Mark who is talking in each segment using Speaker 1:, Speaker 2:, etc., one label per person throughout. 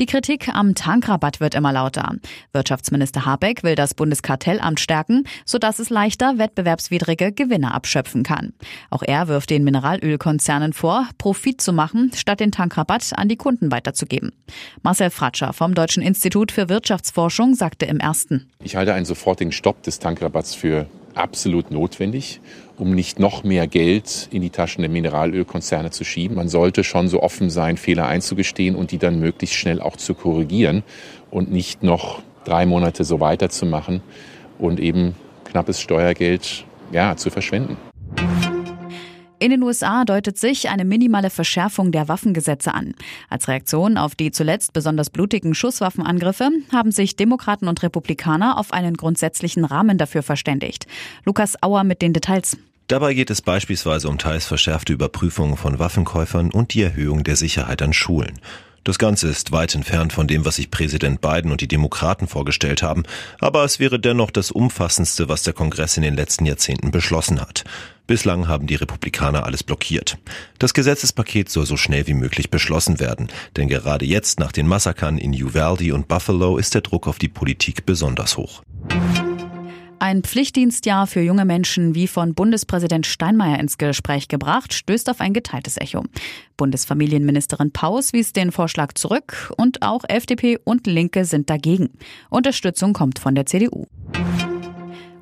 Speaker 1: Die Kritik am Tankrabatt wird immer lauter. Wirtschaftsminister Habeck will das Bundeskartellamt stärken, sodass es leichter wettbewerbswidrige Gewinne abschöpfen kann. Auch er wirft den Mineralölkonzernen vor, Profit zu machen, statt den Tankrabatt an die Kunden weiterzugeben. Marcel Fratscher vom Deutschen Institut für Wirtschaftsforschung sagte im ersten.
Speaker 2: Ich halte einen sofortigen Stopp des Tankrabatts für absolut notwendig, um nicht noch mehr Geld in die Taschen der Mineralölkonzerne zu schieben. Man sollte schon so offen sein, Fehler einzugestehen und die dann möglichst schnell auch zu korrigieren und nicht noch drei Monate so weiterzumachen und eben knappes Steuergeld ja, zu verschwenden.
Speaker 1: In den USA deutet sich eine minimale Verschärfung der Waffengesetze an. Als Reaktion auf die zuletzt besonders blutigen Schusswaffenangriffe haben sich Demokraten und Republikaner auf einen grundsätzlichen Rahmen dafür verständigt. Lukas Auer mit den Details.
Speaker 3: Dabei geht es beispielsweise um teils verschärfte Überprüfungen von Waffenkäufern und die Erhöhung der Sicherheit an Schulen. Das Ganze ist weit entfernt von dem, was sich Präsident Biden und die Demokraten vorgestellt haben, aber es wäre dennoch das umfassendste, was der Kongress in den letzten Jahrzehnten beschlossen hat. Bislang haben die Republikaner alles blockiert. Das Gesetzespaket soll so schnell wie möglich beschlossen werden, denn gerade jetzt nach den Massakern in Uvalde und Buffalo ist der Druck auf die Politik besonders hoch.
Speaker 1: Ein Pflichtdienstjahr für junge Menschen, wie von Bundespräsident Steinmeier ins Gespräch gebracht, stößt auf ein geteiltes Echo. Bundesfamilienministerin Paus wies den Vorschlag zurück und auch FDP und Linke sind dagegen. Unterstützung kommt von der CDU.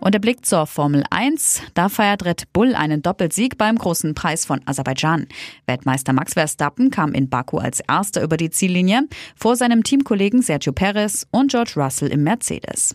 Speaker 1: Und der Blick zur Formel 1. Da feiert Red Bull einen Doppelsieg beim großen Preis von Aserbaidschan. Weltmeister Max Verstappen kam in Baku als erster über die Ziellinie vor seinem Teamkollegen Sergio Perez und George Russell im Mercedes.